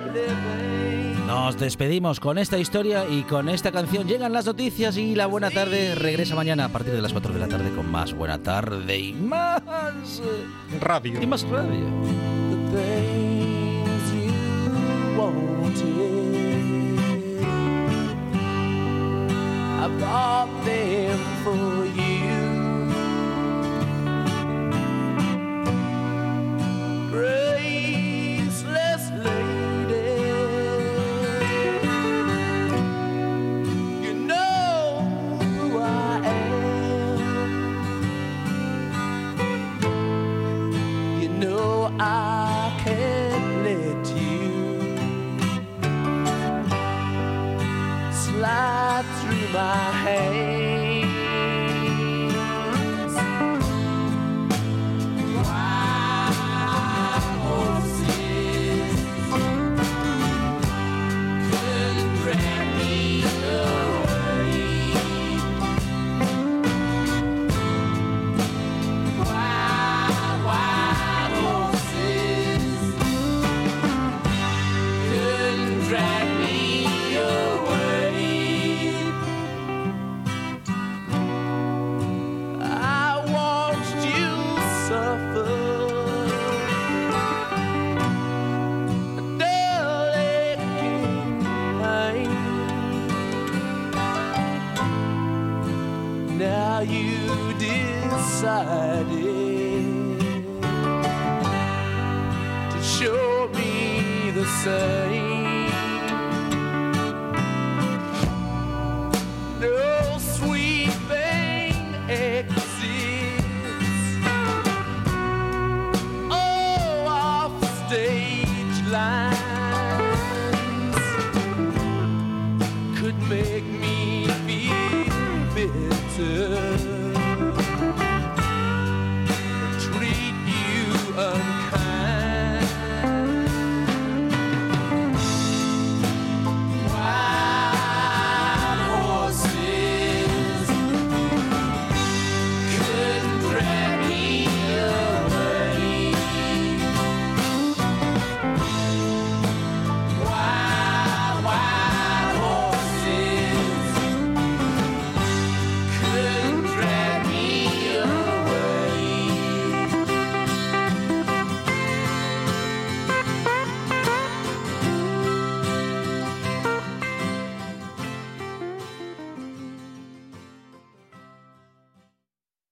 Nos despedimos con esta historia y con esta canción. Llegan las noticias y la buena tarde regresa mañana a partir de las 4 de la tarde con más buena tarde y más Radio. y más radio. the I